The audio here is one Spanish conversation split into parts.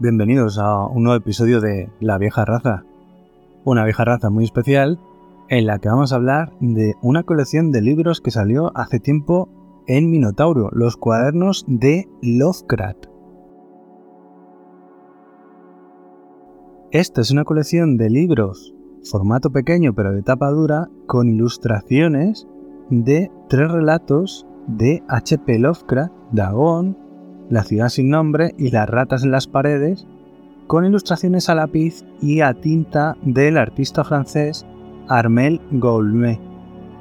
Bienvenidos a un nuevo episodio de La vieja raza. Una vieja raza muy especial en la que vamos a hablar de una colección de libros que salió hace tiempo en Minotauro, los cuadernos de Lovecraft. Esta es una colección de libros, formato pequeño pero de tapa dura, con ilustraciones de tres relatos de H.P. Lovecraft, Dagon, La ciudad sin nombre y Las ratas en las paredes, con ilustraciones a lápiz y a tinta del artista francés Armel Goulmet.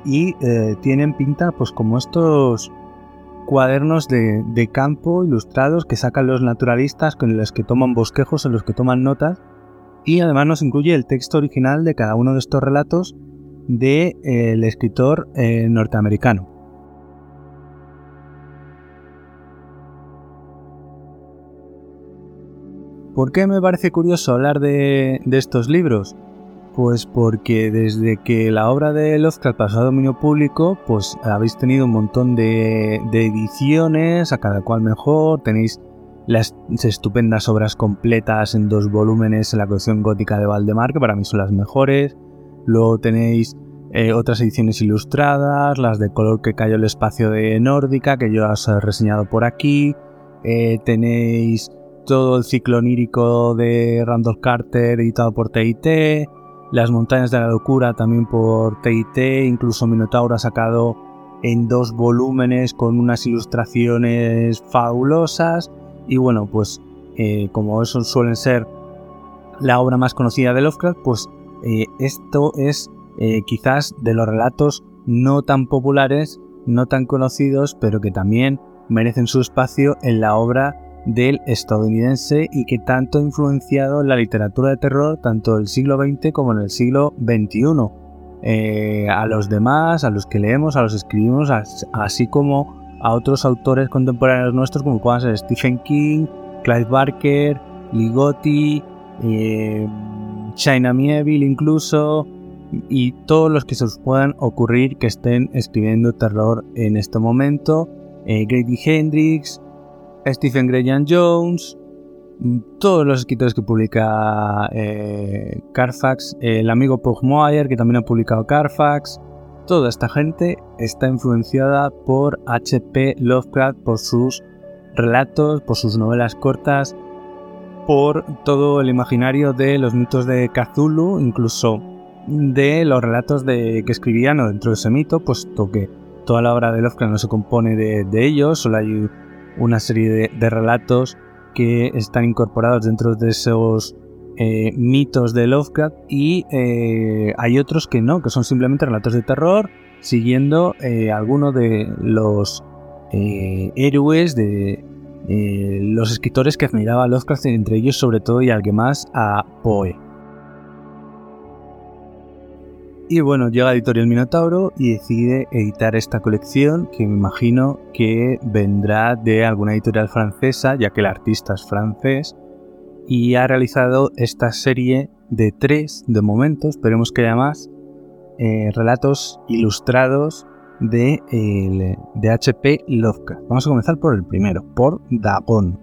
Y eh, tienen pinta pues como estos cuadernos de, campo ilustrados que sacan los naturalistas, con los que toman bosquejos, en los que toman notas. Y además nos incluye el texto original de cada uno de estos relatos del de, eh, escritor eh, norteamericano. ¿Por qué me parece curioso hablar de, estos libros? Pues porque desde que la obra de Lovecraft pasó a dominio público, pues habéis tenido un montón de, de ediciones, a cada cual mejor, tenéis las estupendas obras completas en dos volúmenes en la colección gótica de Valdemar, que para mí son las mejores, Luego tenéis eh, otras ediciones ilustradas, las de color que cayó el espacio de Nórdica, que yo os he reseñado por aquí. Eh, tenéis todo el ciclo onírico de Randolph Carter editado por TIT. Las montañas de la locura también por TIT. Incluso Minotauro ha sacado en dos volúmenes con unas ilustraciones fabulosas. Y bueno, pues eh, como eso suelen ser la obra más conocida de Lovecraft, pues eh, esto es eh, quizás de los relatos no tan populares, no tan conocidos, pero que también merecen su espacio en la obra del estadounidense y que tanto ha influenciado en la literatura de terror tanto del siglo XX como en el siglo XXI. Eh, a los demás, a los que leemos, a los escribimos, así como a otros autores contemporáneos nuestros como puedan ser Stephen King, Clive Barker, Ligotti, China Mieville incluso, y todos los que se os puedan ocurrir que estén escribiendo terror en este momento. Eh, Grady Hendrix, Stephen Graham Jones, todos los escritores que publica eh, Carfax, el amigo Pugmire que también ha publicado Carfax, toda esta gente está influenciada por H.P. Lovecraft, por sus relatos, por sus novelas cortas, por todo el imaginario de los mitos de Cthulhu, incluso de los relatos de, que escribían dentro de ese mito, puesto que toda la obra de Lovecraft no se compone de, ellos, solo hay una serie de, relatos que están incorporados dentro de esos eh, mitos de Lovecraft y eh, hay otros que no, que son simplemente relatos de terror siguiendo eh, algunos de los héroes de, eh, los escritores que admiraba Lovecraft, entre ellos sobre todo y alguien más a Poe. Y bueno, llega Editorial Minotauro y decide editar esta colección que me imagino que vendrá de alguna editorial francesa, ya que el artista es francés, y ha realizado esta serie de tres, de momento, esperemos que haya más, eh, relatos ilustrados de, HP Lovecraft. Vamos a comenzar por el primero, por Dagon.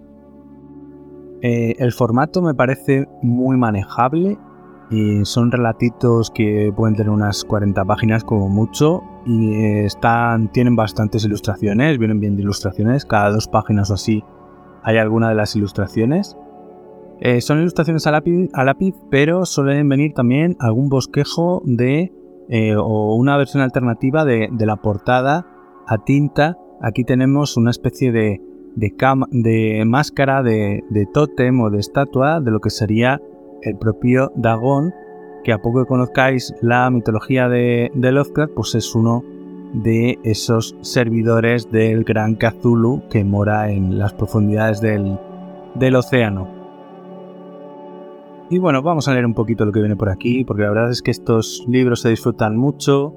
Eh, el formato me parece muy manejable. Y son relatitos que pueden tener unas 40 páginas como mucho y están, tienen bastantes ilustraciones, vienen bien de ilustraciones, cada dos páginas o así hay alguna de las ilustraciones. Eh, son ilustraciones a lápiz, a lápiz, pero suelen venir también algún bosquejo de eh, o una versión alternativa de, la portada a tinta. Aquí tenemos una especie de, de, máscara de, tótem o de estatua de lo que sería el propio Dagon, que a poco que conozcáis la mitología de, Lovecraft, pues es uno de esos servidores del gran Cthulhu que mora en las profundidades del, del océano. Y bueno, vamos a leer un poquito lo que viene por aquí, porque la verdad es que estos libros se disfrutan mucho.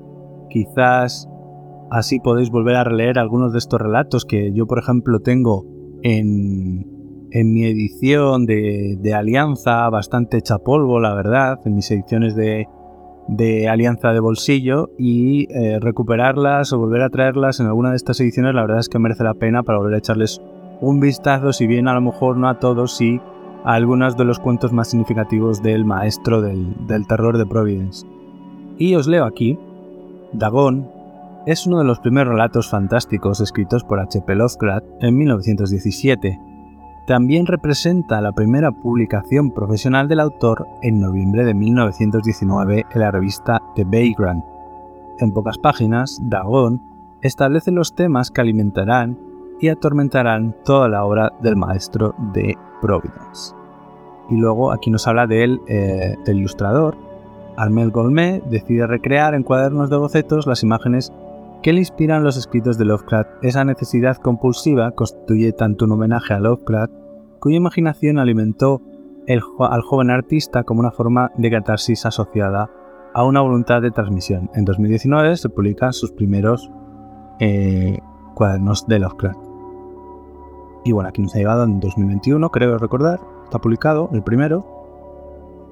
Quizás así podéis volver a releer algunos de estos relatos que yo, por ejemplo, tengo en, mi edición de, Alianza, bastante hecha polvo, la verdad, en mis ediciones de, Alianza de bolsillo y eh, recuperarlas o volver a traerlas en alguna de estas ediciones, la verdad es que merece la pena para volver a echarles un vistazo, si bien a lo mejor no a todos, sí algunos de los cuentos más significativos del maestro del, del terror de Providence. Y os leo aquí, Dagon es uno de los primeros relatos fantásticos escritos por H.P. Lovecraft en 1917. También representa la primera publicación profesional del autor en noviembre de 1919 en la revista The Vagrant. En pocas páginas, Dagon establece los temas que alimentarán y atormentarán toda la obra del maestro de Providence. Y luego aquí nos habla del, eh, del ilustrador. Armel Golmet decide recrear en cuadernos de bocetos las imágenes que le inspiran los escritos de Lovecraft. Esa necesidad compulsiva constituye tanto un homenaje a Lovecraft, cuya imaginación alimentó al joven artista como una forma de catarsis asociada a una voluntad de transmisión. En 2019 se publican sus primeros eh, cuadernos de Lovecraft. Y bueno, aquí nos ha llevado en 2021, creo recordar, está publicado el primero.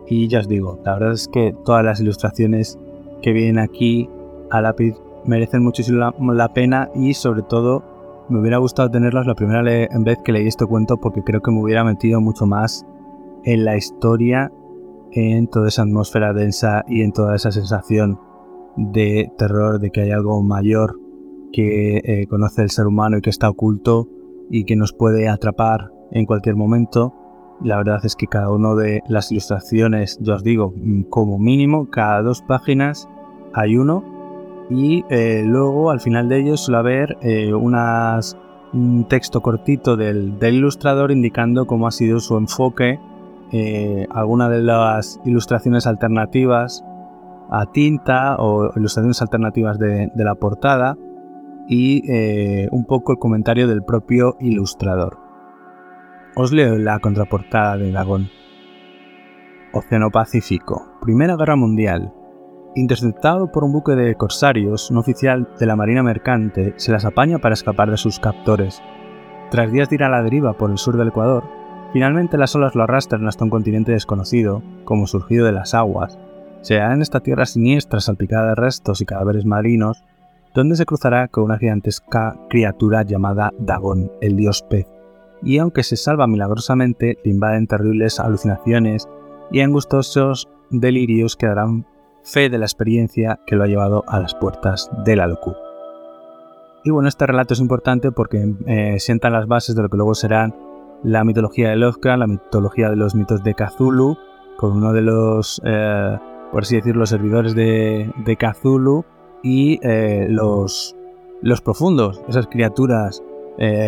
Y ya os digo, la verdad es que todas las ilustraciones que vienen aquí a lápiz merecen muchísimo la, pena y sobre todo me hubiera gustado tenerlas la primera vez que leí este cuento porque creo que me hubiera metido mucho más en la historia, en toda esa atmósfera densa y en toda esa sensación de terror, de que hay algo mayor que eh, conoce el ser humano y que está oculto y que nos puede atrapar en cualquier momento. La verdad es que cada una de las ilustraciones, yo os digo, como mínimo, cada dos páginas hay uno y eh, luego al final de ellos suele haber eh, un texto cortito del, ilustrador indicando cómo ha sido su enfoque, eh, alguna de las ilustraciones alternativas a tinta o ilustraciones alternativas de, de la portada y un poco el comentario del propio ilustrador. Os leo la contraportada de Dagón. Océano Pacífico, Primera Guerra Mundial, Interceptado por un buque de corsarios, un oficial de la Marina Mercante se las apaña para escapar de sus captores. Tras días de ir a la deriva por el sur del Ecuador, finalmente las olas lo arrastran hasta un continente desconocido, como surgido de las aguas. Se hallará en esta tierra siniestra salpicada de restos y cadáveres marinos, donde se cruzará con una gigantesca criatura llamada Dagón, el dios pez. Y aunque se salva milagrosamente, le invaden terribles alucinaciones y angustosos delirios que darán fe de la experiencia que lo ha llevado a las puertas de la locura. Y bueno, este relato es importante porque eh, sienta las bases de lo que luego serán la mitología de Lovecraft, la mitología de los mitos de Cthulhu, con uno de los, eh, por así decirlo, servidores de, de Cthulhu y eh, los, los profundos, esas criaturas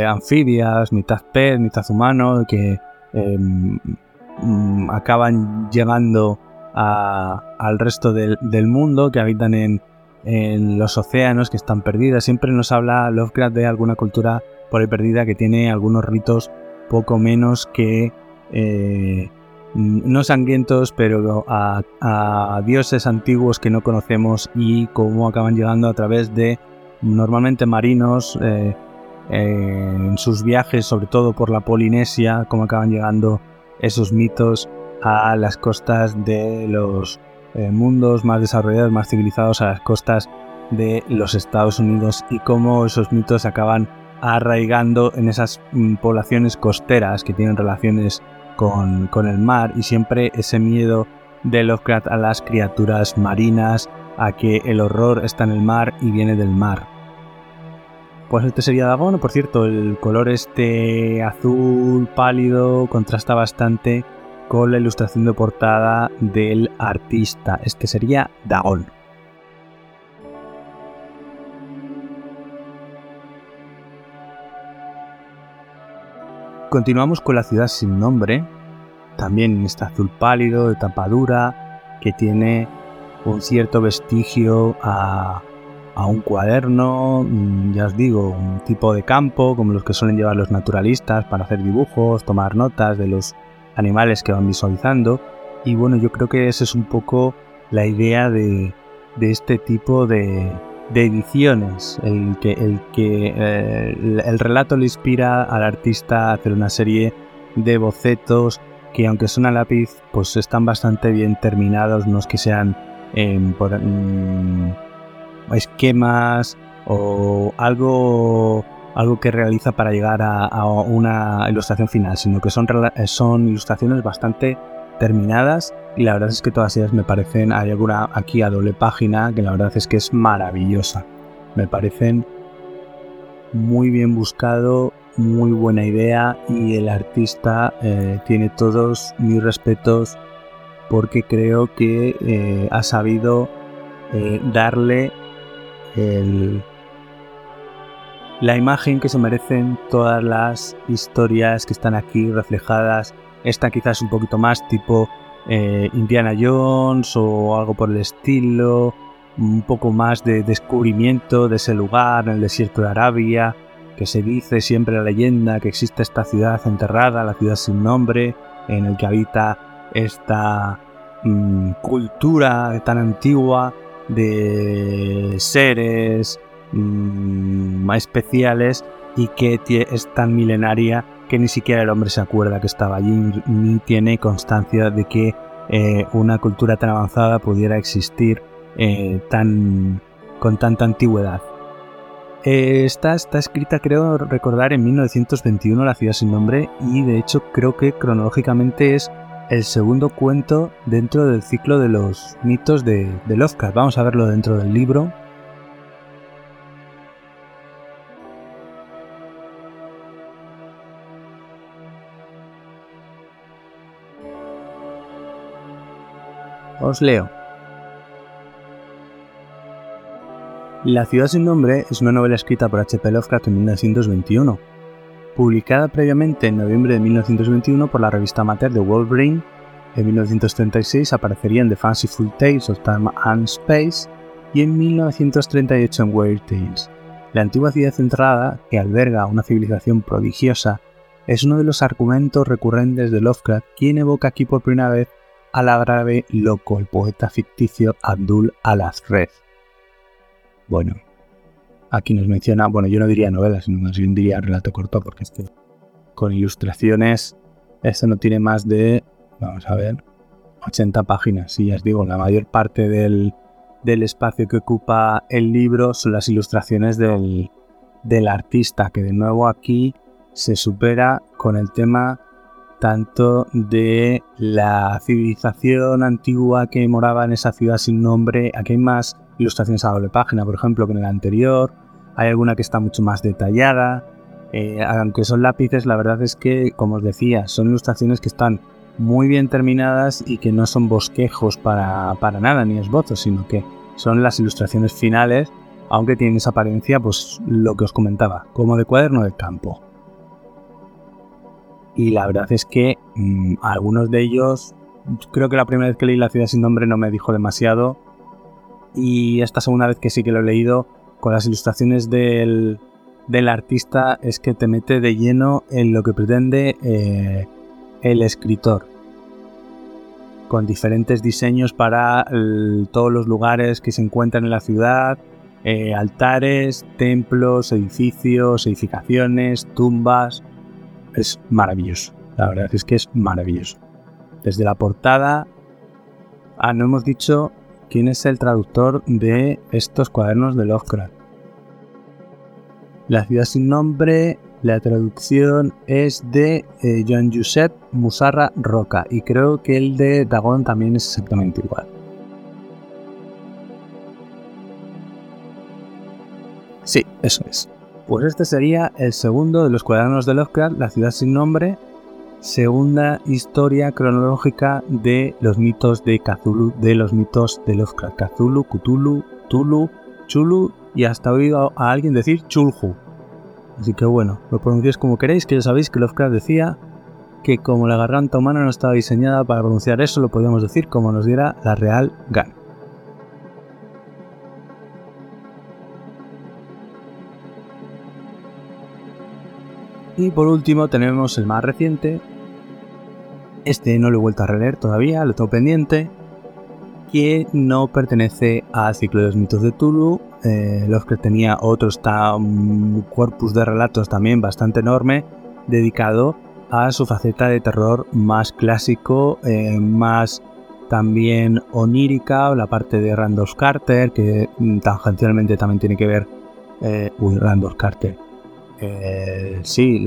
anfibias, mitad pez, mitad humano, que em, mm, acaban llegando al resto del, mundo, que habitan en, los océanos, que están perdidas. Siempre nos habla Lovecraft de alguna cultura por ahí perdida que tiene algunos ritos poco menos que eh, no sangrientos, pero a, dioses antiguos que no conocemos y cómo acaban llegando a través de normalmente marinos eh, eh, en sus viajes, sobre todo por la Polinesia, cómo acaban llegando esos mitos a las costas de los eh, mundos más desarrollados, más civilizados, a las costas de los Estados Unidos y cómo esos mitos acaban arraigando en esas mm, poblaciones costeras que tienen relaciones con, con, el mar y siempre ese miedo de Lovecraft a las criaturas marinas, a que el horror está en el mar y viene del mar. Pues este sería Dagon, por cierto, el color este azul pálido contrasta bastante con la ilustración de portada del artista. Este sería Dagon. Continuamos con la ciudad sin nombre, también en este azul pálido de tapadura que tiene un cierto vestigio a, a, un cuaderno, mm, ya os digo, un tipo de campo como los que suelen llevar los naturalistas para hacer dibujos, tomar notas de los animales que van visualizando. Y bueno, yo creo que esa es un poco la idea de, este tipo de, ediciones, el que, el, que eh, el, relato le inspira al artista a hacer una serie de bocetos que aunque son a lápiz, pues están bastante bien terminados, no es que sean em, por, mm, esquemas o algo algo que realiza para llegar a, una ilustración final, sino que son, son ilustraciones bastante terminadas y la verdad es que todas ellas me parecen, hay alguna aquí a doble página que la verdad es que es maravillosa. Me parecen muy bien buscado, muy buena idea y el artista eh, tiene todos mis respetos porque creo que eh, ha sabido eh, darle la imagen que se merecen todas las historias que están aquí reflejadas. Esta quizás un poquito más tipo Indiana Jones o algo por el estilo, un poco más de descubrimiento de ese lugar en el desierto de Arabia, que se dice siempre la leyenda que existe esta ciudad enterrada, la ciudad sin nombre, en el que habita esta mm, cultura tan antigua de seres mm, más especiales y que es tan milenaria que ni siquiera el hombre se acuerda que estaba allí ni tiene constancia de que eh, una cultura tan avanzada pudiera existir eh, tan, con tanta antigüedad. Eh, está, escrita, creo recordar, en 1921, La ciudad sin nombre, y de hecho creo que cronológicamente es el segundo cuento dentro del ciclo de los mitos de, de Lovecraft. Vamos a verlo dentro del libro. Os leo. La ciudad sin nombre es una novela escrita por H.P. Lovecraft en 1921, publicada previamente en noviembre de 1921 por la revista amateur de Wolverine. En 1936 aparecería en The Fanciful Tales of Time and Space y en 1938 en Weird Tales. La antigua ciudad centrada, que alberga una civilización prodigiosa, es uno de los argumentos recurrentes de Lovecraft, quien evoca aquí por primera vez al árabe loco, el poeta ficticio Abdul al-Azrez bueno, aquí nos menciona, bueno, yo no diría novela, sino más bien diría relato corto, porque es que con ilustraciones, esto no tiene más de, vamos a ver, 80 páginas. Y ya os digo, la mayor parte del, espacio que ocupa el libro son las ilustraciones del, del artista, que de nuevo aquí se supera con el tema tanto de la civilización antigua que moraba en esa ciudad sin nombre. Aquí hay más ilustraciones a doble página, por ejemplo, que en el anterior. Hay alguna que está mucho más detallada. Eh, aunque son lápices, la verdad es que, como os decía, son ilustraciones que están muy bien terminadas y que no son bosquejos para, para nada, ni esbozos, sino que son las ilustraciones finales, aunque tienen esa apariencia, pues lo que os comentaba, como de cuaderno de campo. Y la verdad es que mm, algunos de ellos, creo que la primera vez que leí La ciudad sin nombre no me dijo demasiado, y esta segunda vez que sí que lo he leído, con las ilustraciones del, artista, es que te mete de lleno en lo que pretende eh, el escritor. Con diferentes diseños para todos los lugares que se encuentran en la ciudad, eh, altares, templos, edificios, edificaciones, tumbas. Es maravilloso. La verdad es que es maravilloso. Desde la portada. Ah, no hemos dicho quién es el traductor de estos cuadernos de Lovecraft. La ciudad sin nombre, la traducción es de eh, Joan Josep Musarra Roca y creo que el de Dagon también es exactamente igual. Sí, eso es. Pues este sería el segundo de los cuadernos de Lovecraft, La ciudad sin nombre, segunda historia cronológica de los mitos de Cthulhu, de los mitos de Lovecraft. Cthulhu, Cthulhu, Tulu, Chulu y hasta oído a alguien decir Chulhu. Así que bueno, lo pronunciáis como queréis, que ya sabéis que Lovecraft decía que como la garganta humana no estaba diseñada para pronunciar eso, lo podíamos decir como nos diera la real gana. Y por último tenemos el más reciente, este no lo he vuelto a releer todavía, lo tengo pendiente. Que no pertenece al ciclo de los mitos de Tulu. Eh, los que tenía otro está un corpus de relatos también bastante enorme, dedicado a su faceta de terror más clásico, eh, más también onírica, la parte de Randolph Carter, que tangencialmente también tiene que ver. Eh, uy, Randolph Carter. Sí,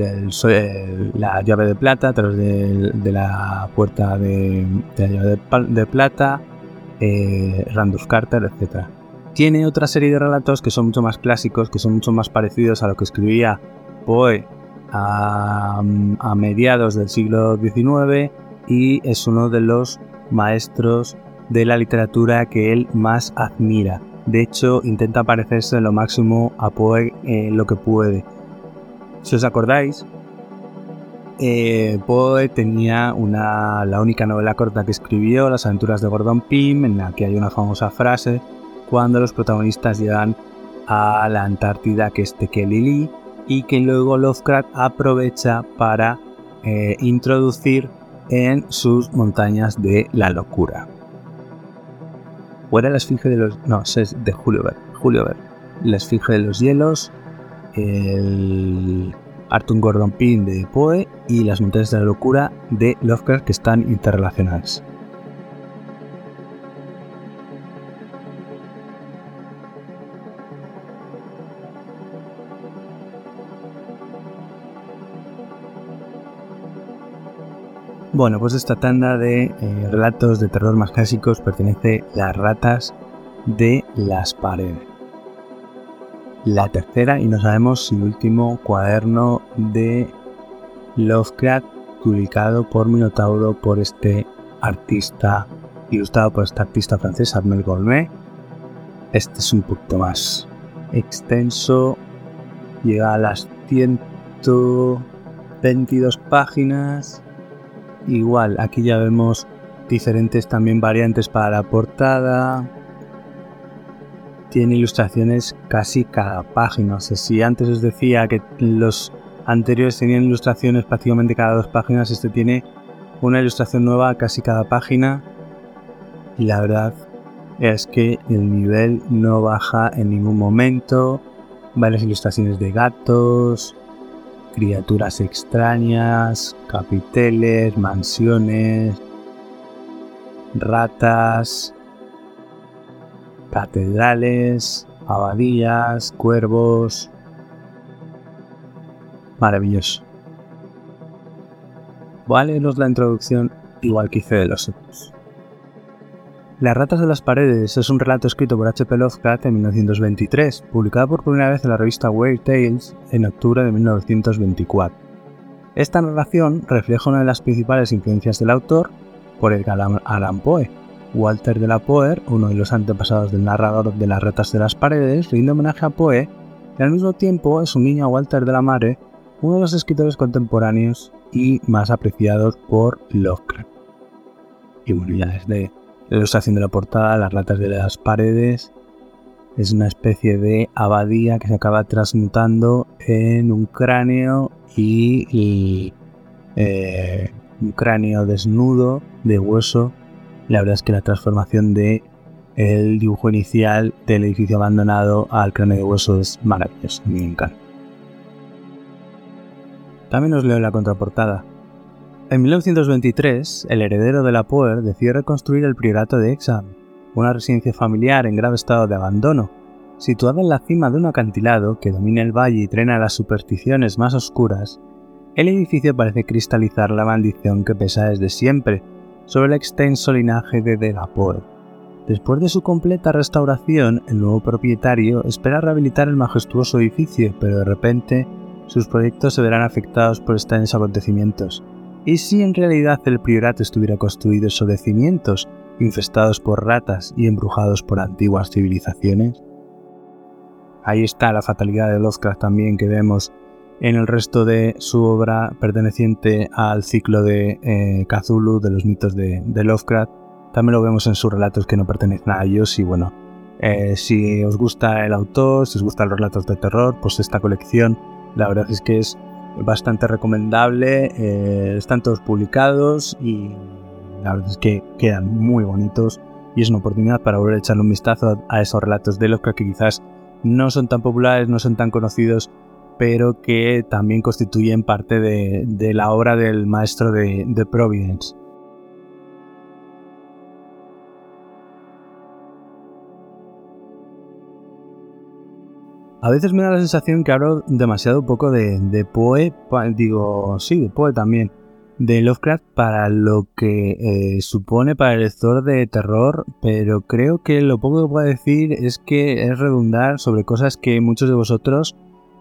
la llave de plata a través de, la puerta de, la llave de, plata, eh, Randolph Carter, etc. Tiene otra serie de relatos que son mucho más clásicos, que son mucho más parecidos a lo que escribía Poe a, a mediados del siglo XIX y es uno de los maestros de la literatura que él más admira. De hecho, intenta parecerse lo máximo a Poe en lo que puede. Si os acordáis, eh, Poe tenía una, la única novela corta que escribió, Las aventuras de Gordon Pym, en la que hay una famosa frase cuando los protagonistas llegan a la Antártida, que es Tekelili, y que luego Lovecraft aprovecha para eh, introducir en sus montañas de la locura. O era la esfinge de los. No, es de Julio Ver. Julio Ver. La esfinge de los hielos. El Arthur Gordon Pym de Poe y las montañas de la locura de Lovecraft que están interrelacionadas. Bueno, pues esta tanda de eh, relatos de terror más clásicos pertenece a Las ratas de las paredes. La tercera y no sabemos si último cuaderno de Lovecraft publicado por Minotauro por este artista, ilustrado por este artista francés Armel Gourmet. Este es un poquito más extenso, llega a las 122 páginas Igual, aquí ya vemos diferentes también variantes para la portada. Tiene ilustraciones casi cada página. O sea, si antes os decía que los anteriores tenían ilustraciones prácticamente cada dos páginas, este tiene una ilustración nueva casi cada página. Y la verdad es que el nivel no baja en ningún momento. Varias ilustraciones de gatos, criaturas extrañas, capiteles, mansiones, ratas, catedrales, abadías, cuervos. Maravilloso. Voy a leeros la introducción igual que hice de los otros. Las ratas de las paredes es un relato escrito por H.P. Lovecraft en 1923, publicado por primera vez en la revista Weird Tales en octubre de 1924. Esta narración refleja una de las principales influencias del autor por el Allan Poe. Walter de la Poer, uno de los antepasados del narrador de las ratas de las paredes, rinde homenaje a Poe y al mismo tiempo es un guiño a Walter de la Mare, uno de los escritores contemporáneos y más apreciados por Lovecraft. Y bueno, ya desde la ilustración de la portada, las ratas de las paredes. Es una especie de abadía que se acaba transmutando en un cráneo y, eh, un cráneo desnudo de hueso. La verdad es que la transformación de el dibujo inicial del edificio abandonado al cráneo de hueso es maravilloso, me encanta. También os leo la contraportada. En 1923, el heredero de la Poer decide reconstruir el priorato de Exham, una residencia familiar en grave estado de abandono, situada en la cima de un acantilado que domina el valle y trena las supersticiones más oscuras. El edificio parece cristalizar la maldición que pesa desde siempre sobre el extenso linaje de De. Después de su completa restauración, el nuevo propietario espera rehabilitar el majestuoso edificio, pero de repente sus proyectos se verán afectados por extraños acontecimientos. ¿Y si en realidad el priorato estuviera construido sobre cimientos infestados por ratas y embrujados por antiguas civilizaciones? Ahí está la fatalidad de Lovecraft también que vemos en el resto de su obra perteneciente al ciclo de eh, Cthulhu, de los mitos de, Lovecraft. También lo vemos en sus relatos que no pertenecen a ellos y bueno, eh, si os gusta el autor, si os gustan los relatos de terror, pues esta colección la verdad es que es bastante recomendable. Eh, están todos publicados y la verdad es que quedan muy bonitos y es una oportunidad para volver a echarle un vistazo a esos relatos de Lovecraft que quizás no son tan populares, no son tan conocidos, pero que también constituyen parte de, la obra del maestro de, de Providence. A veces me da la sensación que hablo demasiado poco de, de Poe, digo, sí, de Poe también, de Lovecraft para lo que eh, supone para el lector de terror, pero creo que lo poco que puedo decir es que es redundar sobre cosas que muchos de vosotros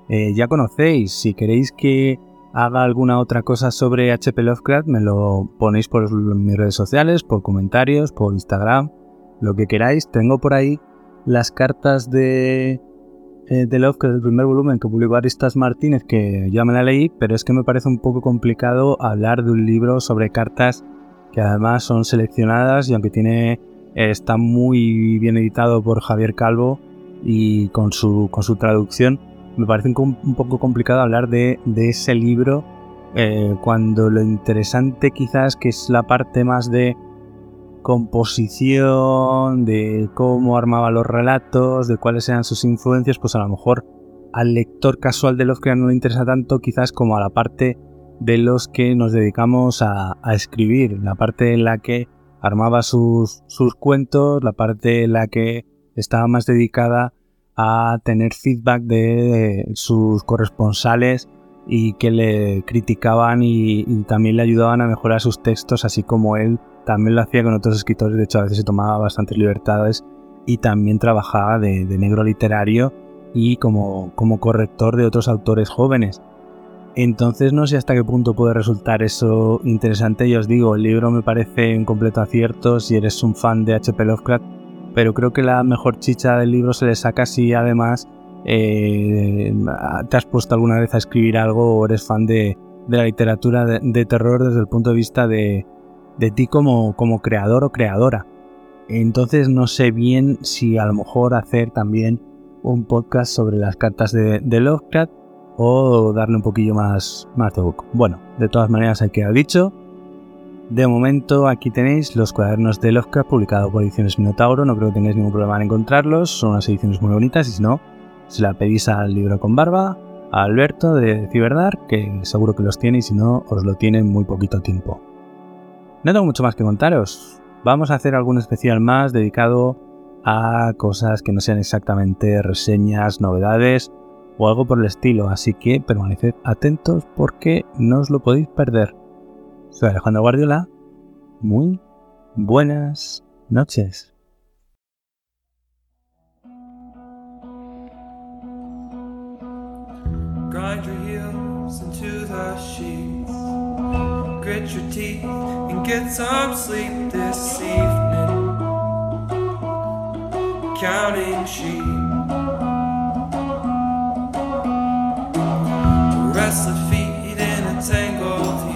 eh, ya conocéis. Si queréis que haga alguna otra cosa sobre HP Lovecraft, me lo ponéis por mis redes sociales, por comentarios, por Instagram, lo que queráis. Tengo por ahí las cartas de, eh, de Lovecraft, el primer volumen que publicó Aristas Martínez, que ya me la leí, pero es que me parece un poco complicado hablar de un libro sobre cartas que además son seleccionadas y aunque tiene está muy bien editado por Javier Calvo y con su, con su traducción, me parece un, poco complicado hablar de, ese libro eh, cuando lo interesante quizás que es la parte más de composición, de cómo armaba los relatos, de cuáles eran sus influencias, pues a lo mejor al lector casual de los que no le interesa tanto quizás como a la parte de los que nos dedicamos a, escribir, la parte en la que armaba sus, sus cuentos, la parte en la que estaba más dedicada a tener feedback de sus corresponsales y que le criticaban y, también le ayudaban a mejorar sus textos, así como él también lo hacía con otros escritores, de hecho a veces se tomaba bastantes libertades y también trabajaba de, negro literario y como, como corrector de otros autores jóvenes. Entonces no sé hasta qué punto puede resultar eso interesante. Y os digo, el libro me parece un completo acierto si eres un fan de H.P. Lovecraft pero creo que la mejor chicha del libro se le saca si además eh, te has puesto alguna vez a escribir algo o eres fan de, la literatura de, terror desde el punto de vista de, ti como, creador o creadora. Entonces no sé bien si a lo mejor hacer también un podcast sobre las cartas de, Lovecraft o darle un poquillo más, de book. Bueno, de todas maneras hay que haber dicho. De momento aquí tenéis los cuadernos de Lovecraft publicados por Ediciones Minotauro, no creo que tengáis ningún problema en encontrarlos, son unas ediciones muy bonitas y si no, se la pedís al libro con barba, a Alberto de Ciberdar, que seguro que los tiene y si no, os lo tiene en muy poquito tiempo. No tengo mucho más que contaros, vamos a hacer algún especial más dedicado a cosas que no sean exactamente reseñas, novedades o algo por el estilo, así que permaneced atentos porque no os lo podéis perder. Soy Alejandro Guardiola. Muy buenas noches. Grind your heels into the sheets. Grit your teeth and get some sleep this evening. Counting sheep. Restless feet in a tangled